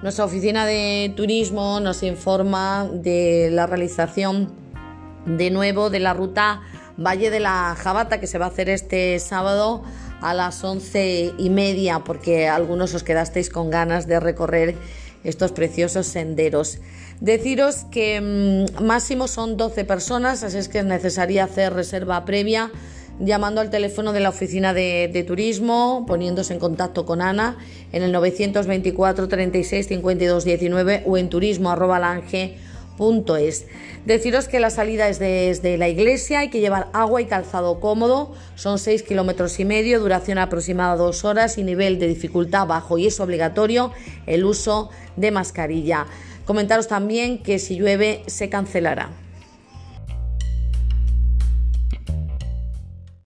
Nuestra oficina de turismo nos informa de la realización de nuevo de la ruta Valle de la Jabata que se va a hacer este sábado a las once y media porque algunos os quedasteis con ganas de recorrer estos preciosos senderos. Deciros que mm, máximo son 12 personas, así es que es necesaria hacer reserva previa llamando al teléfono de la oficina de, turismo, poniéndose en contacto con Ana en el 924 36 52 19 o en turismo es. Deciros que la salida es desde la iglesia, hay que llevar agua y calzado cómodo, son 6 kilómetros y medio, duración aproximada 2 horas y nivel de dificultad bajo y es obligatorio el uso de mascarilla. Comentaros también que si llueve se cancelará.